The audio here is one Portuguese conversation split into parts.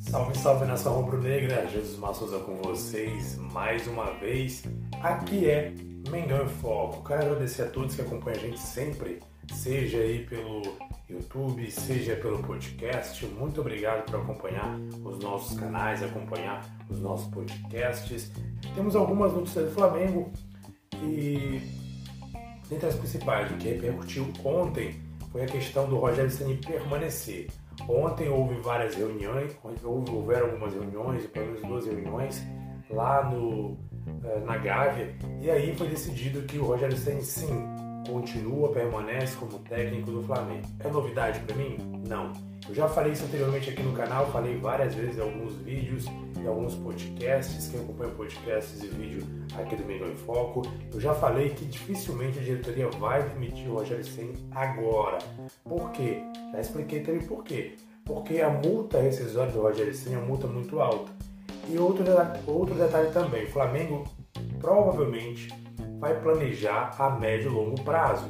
Salve, salve nação rubro-negra, Jesus Massuza com vocês mais uma vez. Aqui é Mengão em Foco. Quero agradecer a todos que acompanham a gente sempre, seja aí pelo YouTube, seja pelo podcast. Muito obrigado por acompanhar os nossos canais, acompanhar os nossos podcasts. Temos algumas notícias do Flamengo e dentre as principais, que repercutiu ontem foi a questão do Rogério Ceni permanecer. Ontem houve várias reuniões, houveram algumas reuniões, pelo menos duas reuniões, lá no, eh, na Gávea, e aí foi decidido que o Rogério Senna sim continua, permanece como técnico do Flamengo. É novidade para mim? Não. Eu já falei isso anteriormente aqui no canal, falei várias vezes em alguns vídeos e alguns podcasts, quem acompanha podcasts e vídeo aqui do Mengão em Foco, eu já falei que dificilmente a diretoria vai demitir o Rogério Senna agora. Por quê? Já expliquei também por quê. Porque a multa rescisória do Rogério Senna é uma multa muito alta. E outro, outro detalhe também, o Flamengo provavelmente vai planejar a médio e longo prazo.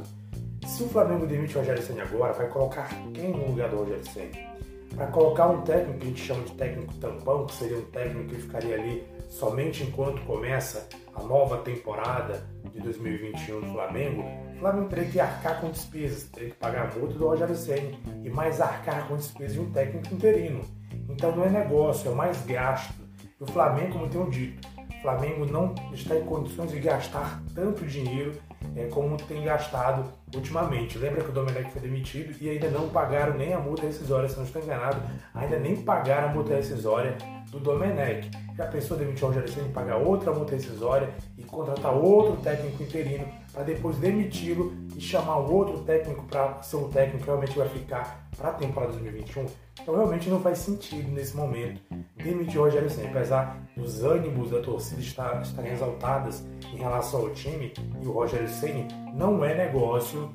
Se o Flamengo demite o Rogério Senna agora, vai colocar quem no lugar do Rogério Senna? Para colocar um técnico que a gente chama de técnico tampão, que seria um técnico que ficaria ali somente enquanto começa a nova temporada de 2021 do Flamengo, o Flamengo teria que arcar com despesas, teria que pagar a multa do Rogério Senna e mais arcar com despesas de um técnico interino. Então não é negócio, é mais gasto. E o Flamengo, como tenho dito, Flamengo não está em condições de gastar tanto dinheiro é, como tem gastado ultimamente. Lembra que o Domenech foi demitido e ainda não pagaram nem a multa rescisória, se não estou enganado, ainda nem pagaram a multa rescisória do Domenech. Já pensou demitir o Rogério Senna e pagar outra multa rescisória e contratar outro técnico interino para depois demiti-lo e chamar o outro técnico para ser um técnico que realmente vai ficar para a temporada 2021? Então realmente não faz sentido nesse momento demitir o Rogério Senna, apesar dos ânimos da torcida estar, estarem exaltadas em relação ao time e o Rogério Senna, não é negócio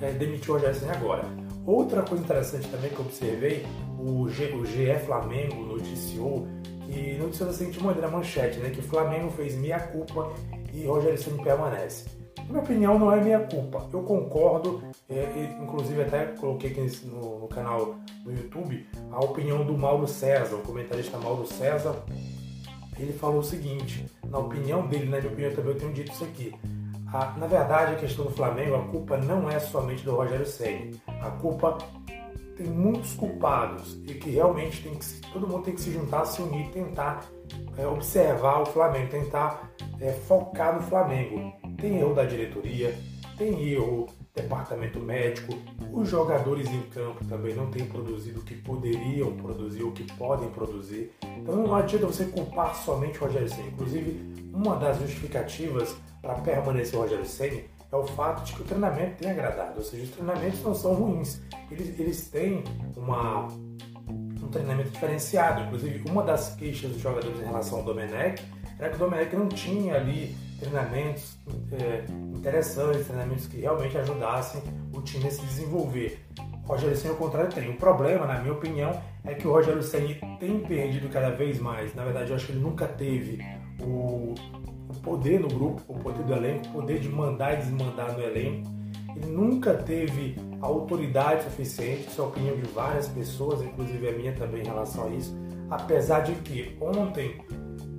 é, demitir o Rogério Senna agora. Outra coisa interessante também que eu observei, o, G, o GE Flamengo noticiou que noticiou da seguinte maneira, manchete, né, que o Flamengo fez meia culpa e Rogério Senna permanece. Na minha opinião, não é minha culpa. Eu concordo, é, inclusive até coloquei aqui no, no, canal do YouTube a opinião do Mauro César, o comentarista Mauro César. Ele falou o seguinte: na opinião dele, na minha opinião também eu tenho dito isso aqui. A, na verdade, a questão do Flamengo, a culpa não é somente do Rogério Senna. A culpa tem muitos culpados e que realmente tem que, todo mundo tem que se juntar, se unir, tentar é, observar o Flamengo, tentar é, focar no Flamengo. Tem erro da diretoria, tem erro departamento médico, os jogadores em campo também não têm produzido o que poderiam produzir, o que podem produzir. Então não adianta você culpar somente o Rogério Senna. Inclusive, uma das justificativas para permanecer o Rogério Senna é o fato de que o treinamento tem agradado, ou seja, os treinamentos não são ruins, eles, eles têm uma, um treinamento diferenciado. Inclusive, uma das queixas dos jogadores em relação ao Domenech era que o Domenech não tinha ali treinamentos é, interessantes, treinamentos que realmente ajudassem o time a se desenvolver. O Rogério Senna, ao contrário, tem. O problema, na minha opinião, é que o Rogério Senna tem perdido cada vez mais. Na verdade, eu acho que ele nunca teve o, o poder no grupo, o poder do elenco, o poder de mandar e desmandar no elenco. Ele nunca teve autoridade suficiente, isso é a opinião de várias pessoas, inclusive a minha também em relação a isso. Apesar de que ontem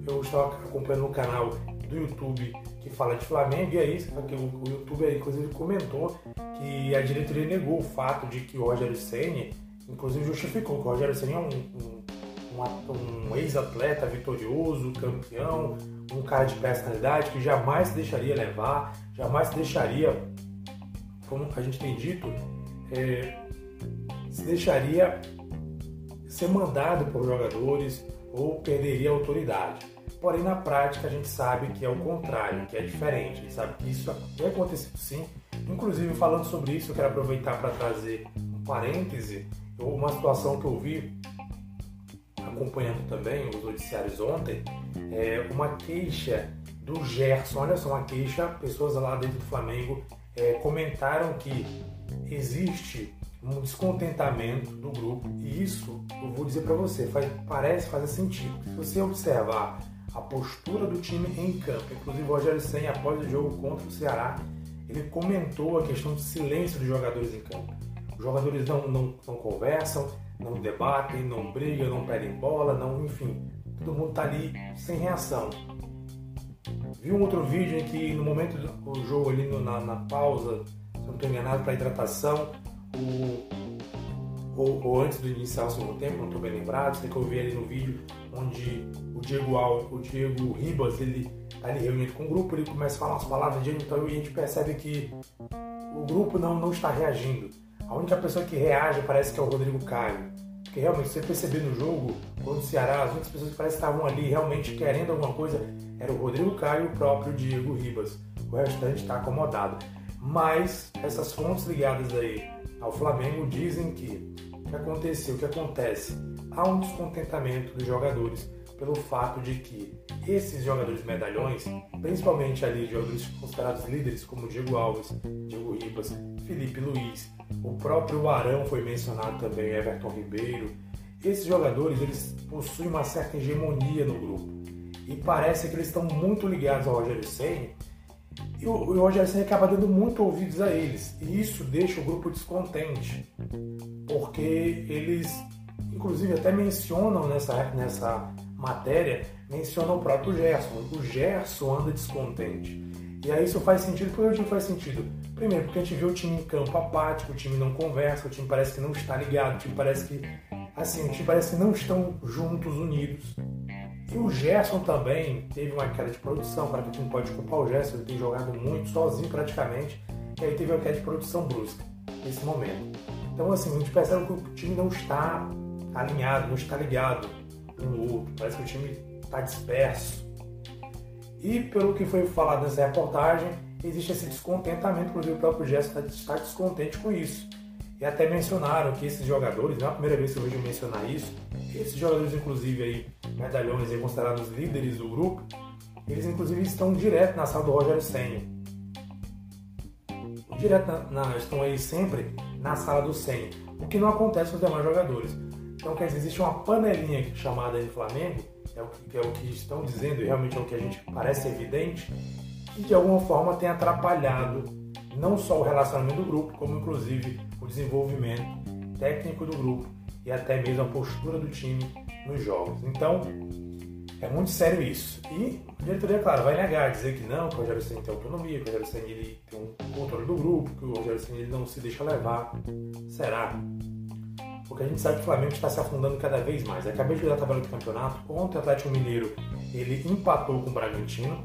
eu estava acompanhando um canal do YouTube que fala de Flamengo, e aí o YouTube inclusive comentou que a diretoria negou o fato de que o Rogério Senna, inclusive justificou que o Rogério Senna é um um, um ex-atleta vitorioso, campeão, um cara de personalidade que jamais se deixaria levar, jamais se deixaria, como a gente tem dito, é, se deixaria ser mandado por jogadores ou perderia a autoridade. Porém, na prática, a gente sabe que é o contrário, que é diferente. A gente sabe que isso tem acontecido sim. Inclusive, falando sobre isso, eu quero aproveitar para trazer um parêntese, uma situação que eu vi acompanhando também os noticiários ontem, é uma queixa do Gerson. Olha só, uma queixa, pessoas lá dentro do Flamengo é, comentaram que existe um descontentamento do grupo e isso eu vou dizer para você faz, parece fazer sentido. Se você observar a postura do time em campo. Inclusive, o Rogério Senna, após o jogo contra o Ceará, ele comentou a questão do silêncio dos jogadores em campo. Os jogadores não, não, não conversam, não debatem, não brigam, não pedem bola, não, enfim, todo mundo está ali sem reação. Vi um outro vídeo em que no momento do jogo ali no, na, na, pausa, se não estou enganado, para hidratação, o, ou, ou, antes do iniciar o segundo tempo, não estou bem lembrado, sei que eu vi ali no vídeo onde o Diego Al, o Diego Ribas, ele tá ali reunido com o grupo, ele começa a falar umas palavras de então e a gente percebe que o grupo não, não está reagindo. A única pessoa que reage parece que é o Rodrigo Caio. Porque realmente, você perceber no jogo, quando o Ceará, as únicas pessoas que parece que estavam ali realmente querendo alguma coisa era o Rodrigo Caio e o próprio Diego Ribas. O restante está acomodado. Mas essas fontes ligadas aí ao Flamengo dizem que o que aconteceu, o que acontece, há um descontentamento dos jogadores pelo fato de que esses jogadores medalhões, principalmente ali jogadores considerados líderes como Diego Alves, Diego Ribas, Felipe Luiz, o próprio Arão foi mencionado também, Everton Ribeiro, esses jogadores eles possuem uma certa hegemonia no grupo. E parece que eles estão muito ligados ao Rogério Senna e o, o Rogério Senna acaba dando muito ouvidos a eles e isso deixa o grupo descontente porque eles inclusive até mencionam nessa, nessa matéria, mencionam o próprio Gerson. O Gerson anda descontente. E aí isso faz sentido, por que o faz sentido? Primeiro, porque a gente vê o time em campo apático, o time não conversa, o time parece que não está ligado, o time parece que, assim, o time parece que não estão juntos, unidos. E o Gerson também teve uma queda de produção, para que a gente não pode culpar o Gerson, ele tem jogado muito, sozinho praticamente, e aí teve uma queda de produção brusca nesse momento. Então, assim, a gente percebe que o time não está alinhado, não está ligado um no outro. Parece que o time está disperso. E pelo que foi falado nessa reportagem, existe esse descontentamento, inclusive o próprio Gerson está descontente com isso. E até mencionaram que esses jogadores, não é a primeira vez que eu vejo mencionar isso, esses jogadores, inclusive aí, medalhões e considerados líderes do grupo, eles inclusive estão direto na sala do Rogério Senna. Direto na, na, estão aí sempre na sala do Senna, o que não acontece com os demais jogadores. Então, quer dizer, existe uma panelinha chamada de Flamengo, é o, que, é o que estão dizendo e realmente é o que a gente parece evidente, que de alguma forma tem atrapalhado não só o relacionamento do grupo, como inclusive o desenvolvimento técnico do grupo e até mesmo a postura do time nos jogos. Então, é muito sério isso. E a diretoria, claro, vai negar, dizer que não, que o Rogério Senna tem autonomia, que o Rogério Senna ele tem um controle do grupo, que o Rogério Senna ele não se deixa levar. Será? porque a gente sabe que o Flamengo está se afundando cada vez mais. Acabei de ver a tabela do campeonato. Ontem o Atlético Mineiro ele empatou com o Bragantino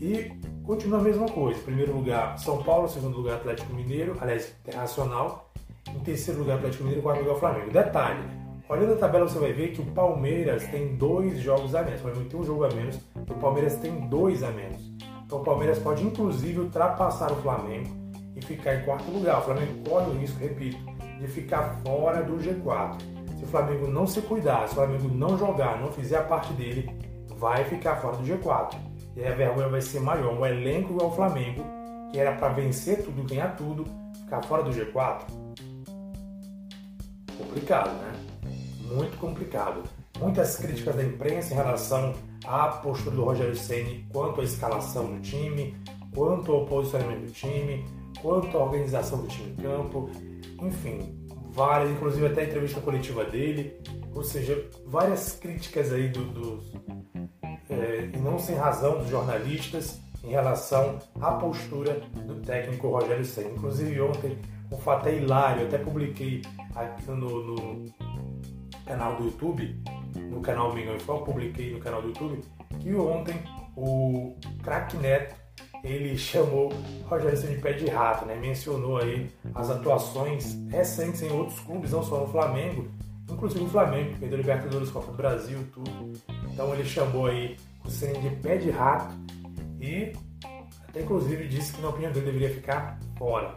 e continua a mesma coisa. Em primeiro lugar, São Paulo, em segundo lugar, Atlético Mineiro, aliás, Internacional. Em terceiro lugar, Atlético Mineiro, em quarto lugar, Flamengo. Detalhe, olhando a tabela você vai ver que o Palmeiras tem dois jogos a menos. O Flamengo tem um jogo a menos, o Palmeiras tem dois a menos. Então o Palmeiras pode inclusive ultrapassar o Flamengo e ficar em quarto lugar. O Flamengo corre o risco, repito, de ficar fora do G4. Se o Flamengo não se cuidar, se o Flamengo não jogar, não fizer a parte dele, vai ficar fora do G4. E a vergonha vai ser maior. Um elenco igual o Flamengo, que era para vencer tudo, ganhar tudo, ficar fora do G4. Complicado, né? Muito complicado. Muitas críticas da imprensa em relação à postura do Rogério Ceni quanto à escalação do time, quanto ao posicionamento do time, quanto à organização do time em campo enfim, várias, inclusive até a entrevista coletiva dele, ou seja, várias críticas aí do, dos, é, e não sem razão dos jornalistas em relação à postura do técnico Rogério Senna. Inclusive ontem, um fato é hilário, até publiquei aqui no, no canal do YouTube, no canal Mingão Info, publiquei no canal do YouTube, que ontem o craque Neto ele chamou Rogério Ceni de pé de rato, né? Mencionou aí as atuações recentes em outros clubes, não só no Flamengo, inclusive o Flamengo, perdeu Libertadores, Copa do Brasil, tudo. Então ele chamou aí o Ceni de pé de rato e até inclusive disse que na opinião dele deveria ficar fora.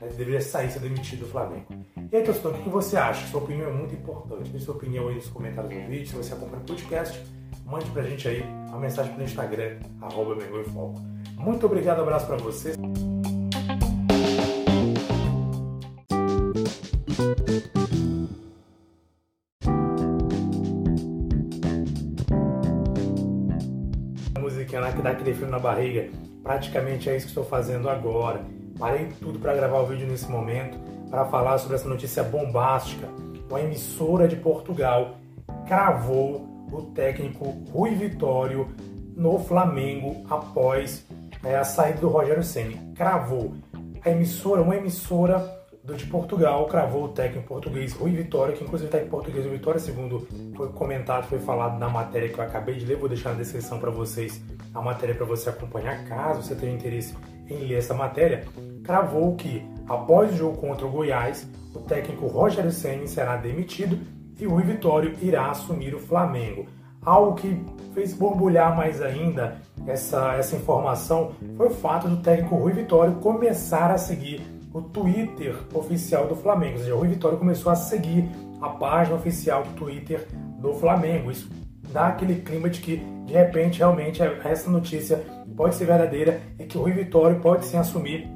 Ele deveria sair, ser demitido do Flamengo. E aí, torcedor, o que você acha? Sua opinião é muito importante. Deixe sua opinião aí nos comentários do vídeo. Se você acompanha o podcast, mande pra gente aí uma mensagem pelo Instagram, arroba. Muito obrigado, abraço para vocês. Lá que dá aquele frio na barriga. Praticamente é isso que estou fazendo agora. Parei tudo para gravar o vídeo nesse momento para falar sobre essa notícia bombástica. Uma emissora de Portugal cravou o técnico Rui Vitório no Flamengo após é, a saída do Rogério Ceni. Cravou. A emissora, uma emissora de Portugal, cravou o técnico português Rui Vitória, que inclusive está em português Rui Vitória, segundo foi comentado, foi falado na matéria que eu acabei de ler, vou deixar na descrição para vocês a matéria para você acompanhar, caso você tenha interesse em ler essa matéria, cravou que após o jogo contra o Goiás, o técnico Rogério Ceni será demitido e o Rui Vitório irá assumir o Flamengo. Algo que fez borbulhar mais ainda essa, essa informação foi o fato do técnico Rui Vitório começar a seguir o Twitter oficial do Flamengo. Ou seja, o Rui Vitória começou a seguir a página oficial do Twitter do Flamengo. Isso dá aquele clima de que, de repente, realmente essa notícia pode ser verdadeira e que o Rui Vitória pode sim assumir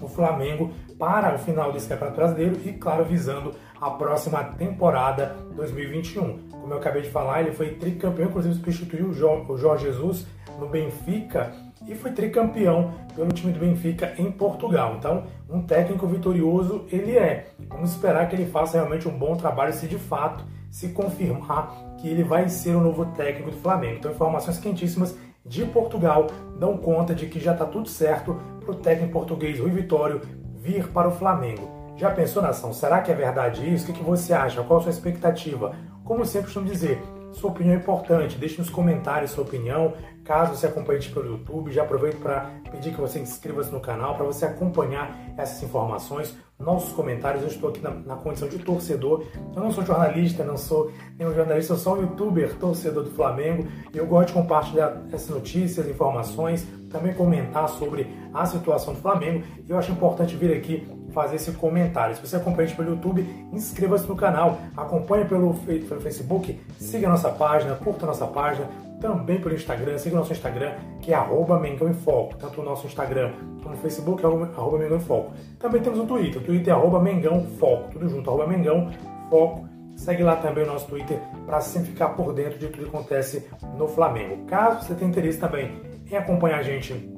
o Flamengo para o final desse Campeonato Brasileiro e, claro, visando a próxima temporada 2021. Como eu acabei de falar, ele foi tricampeão, inclusive substituiu o Jorge Jesus no Benfica e foi tricampeão pelo time do Benfica em Portugal. Então, um técnico vitorioso ele é. Vamos esperar que ele faça realmente um bom trabalho se de fato se confirmar que ele vai ser o novo técnico do Flamengo. Então, informações quentíssimas de Portugal dão conta de que já está tudo certo para o técnico português Rui Vitório vir para o Flamengo. Já pensou, nação? Será que é verdade isso? O que, você acha? Qual a sua expectativa? Como sempre costumo dizer, sua opinião é importante. Deixe nos comentários sua opinião. Caso você acompanhe pelo YouTube, já aproveito para pedir que você inscreva-se no canal para você acompanhar essas informações, nossos comentários. Eu estou aqui na, na, condição de torcedor. Eu não sou jornalista, não sou nenhum jornalista, eu sou um youtuber, torcedor do Flamengo. Eu gosto de compartilhar essas notícias, informações, também comentar sobre a situação do Flamengo. E eu acho importante vir aqui fazer esse comentário. Se você acompanha a gente pelo YouTube, inscreva-se no canal, acompanhe pelo, pelo Facebook, siga a nossa página, curta a nossa página, também pelo Instagram, siga o nosso Instagram, que é Mengão em Foco, tanto o nosso Instagram como o Facebook é arroba Mengão em Foco. Também temos o Twitter, o Twitter é arroba Mengão Foco, tudo junto, arroba Mengão Foco. Segue lá também o nosso Twitter para sempre ficar por dentro de tudo que acontece no Flamengo. Caso você tenha interesse também em acompanhar a gente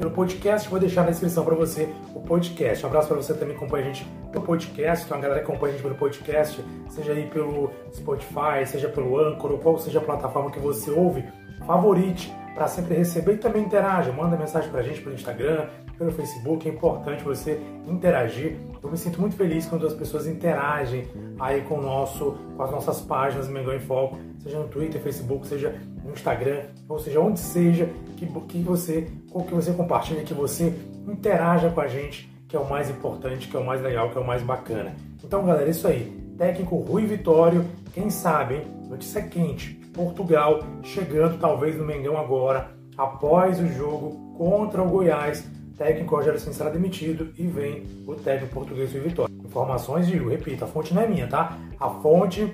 pelo podcast. Vou deixar na descrição para você o podcast. Um abraço para você também que acompanha a gente pelo podcast. Então, a galera que acompanha a gente pelo podcast, seja aí pelo Spotify, seja pelo Anchor, ou qual seja a plataforma que você ouve, favorite para sempre receber e também interaja. Manda mensagem para a gente pelo Instagram, pelo Facebook. É importante você interagir. Eu me sinto muito feliz quando as pessoas interagem aí com, o nosso, com as nossas páginas Mengão em Foco, seja no Twitter, Facebook, seja no Instagram, ou seja, onde seja que, que você, que você compartilha, que você interaja com a gente, que é o mais importante, que é o mais legal, que é o mais bacana. Então, galera, é isso aí. Técnico Rui Vitório, quem sabe, hein? Notícia quente. Portugal chegando talvez no Mengão agora, após o jogo contra o Goiás. Técnico Rogério será demitido e vem o técnico português Rui Vitória. Informações, digo, repito, a fonte não é minha, tá? A fonte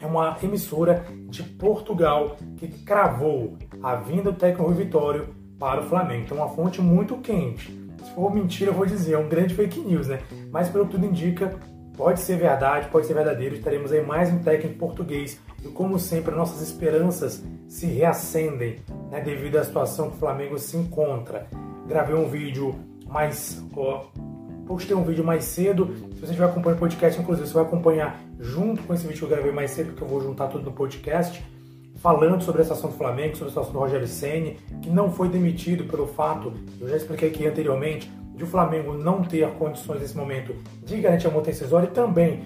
é uma emissora de Portugal que cravou a vinda do técnico Rui Vitório para o Flamengo. Então, uma fonte muito quente. Se for mentira, eu vou dizer, é um grande fake news, né? Mas, pelo que tudo indica, pode ser verdade, pode ser verdadeiro. Teremos aí mais um técnico português. E, como sempre, nossas esperanças se reacendem né, devido à situação que o Flamengo se encontra. Gravei um vídeo mais. Ó, postei um vídeo mais cedo. Se você estiver acompanhando o podcast, inclusive, você vai acompanhar junto com esse vídeo que eu gravei mais cedo, porque eu vou juntar tudo no podcast, falando sobre a situação do Flamengo, sobre a situação do Rogério Ceni, que não foi demitido pelo fato, eu já expliquei aqui anteriormente, de o Flamengo não ter condições nesse momento de garantir a multa rescisória e também,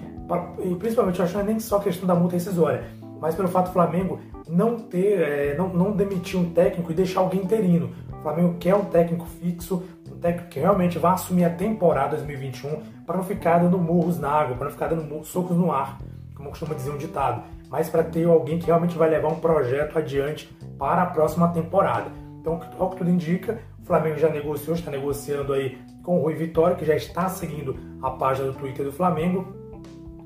e principalmente, eu acho que não é nem só questão da multa rescisória, mas pelo fato do Flamengo não ter, é, não, não demitir um técnico e deixar alguém interino. O Flamengo quer um técnico fixo, um técnico que realmente vai assumir a temporada 2021 para não ficar dando murros na água, para não ficar dando socos no ar, como costuma dizer um ditado, mas para ter alguém que realmente vai levar um projeto adiante para a próxima temporada. Então, ao que tudo indica, o Flamengo já negociou, está negociando aí com o Rui Vitória, que já está seguindo a página do Twitter do Flamengo.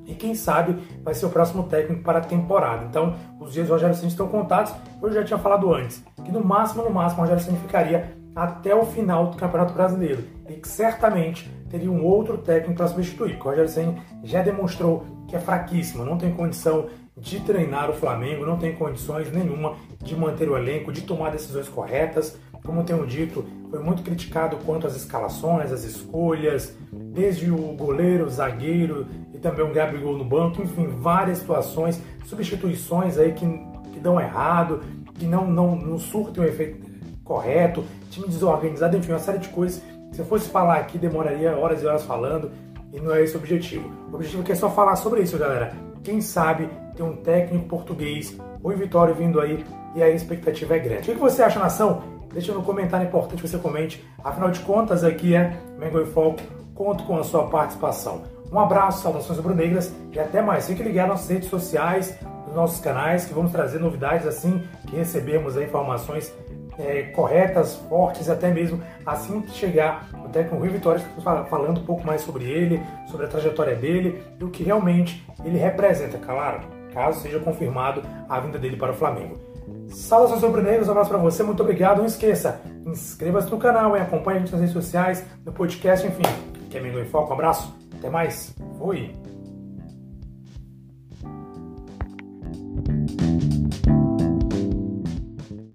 E quem sabe vai ser o próximo técnico para a temporada. Então, os dias do Rogério Ceni estão contados. Eu já tinha falado antes que no máximo, no máximo, o Rogério Ceni ficaria até o final do Campeonato Brasileiro e que certamente teria um outro técnico para substituir. O Rogério Ceni já demonstrou que é fraquíssimo, não tem condição de treinar o Flamengo, não tem condições nenhuma de manter o elenco, de tomar decisões corretas. Como tenho dito, foi muito criticado quanto às escalações, às escolhas, desde o goleiro, o zagueiro e também o Gabigol no banco, enfim, várias situações, substituições aí que, que dão errado, que não, não, não surtem o efeito correto, time desorganizado, enfim, uma série de coisas. Se eu fosse falar aqui, demoraria horas e horas falando, e não é esse o objetivo. O objetivo aqui é só falar sobre isso, galera. Quem sabe ter um técnico português, o Vitória vindo aí, e a expectativa é grande. O que você acha, nação? Deixa no comentário, é importante que você comente. Afinal de contas, aqui é Mengo em Foco. Conto com a sua participação. Um abraço, saudações rubro-negras e até mais. Fique ligado nas redes sociais, nos nossos canais, que vamos trazer novidades assim que recebermos informações é, corretas, fortes, até mesmo assim que chegar o técnico Rui Vitória, falando um pouco mais sobre ele, sobre a trajetória dele e o que realmente ele representa, claro, caso seja confirmado a vinda dele para o Flamengo. Saudações rubro-negras, um abraço para você, muito obrigado. Não esqueça, inscreva-se no canal, e acompanhe a gente nas redes sociais, no podcast, enfim. Que é Mengo em Foco, um abraço, até mais, fui!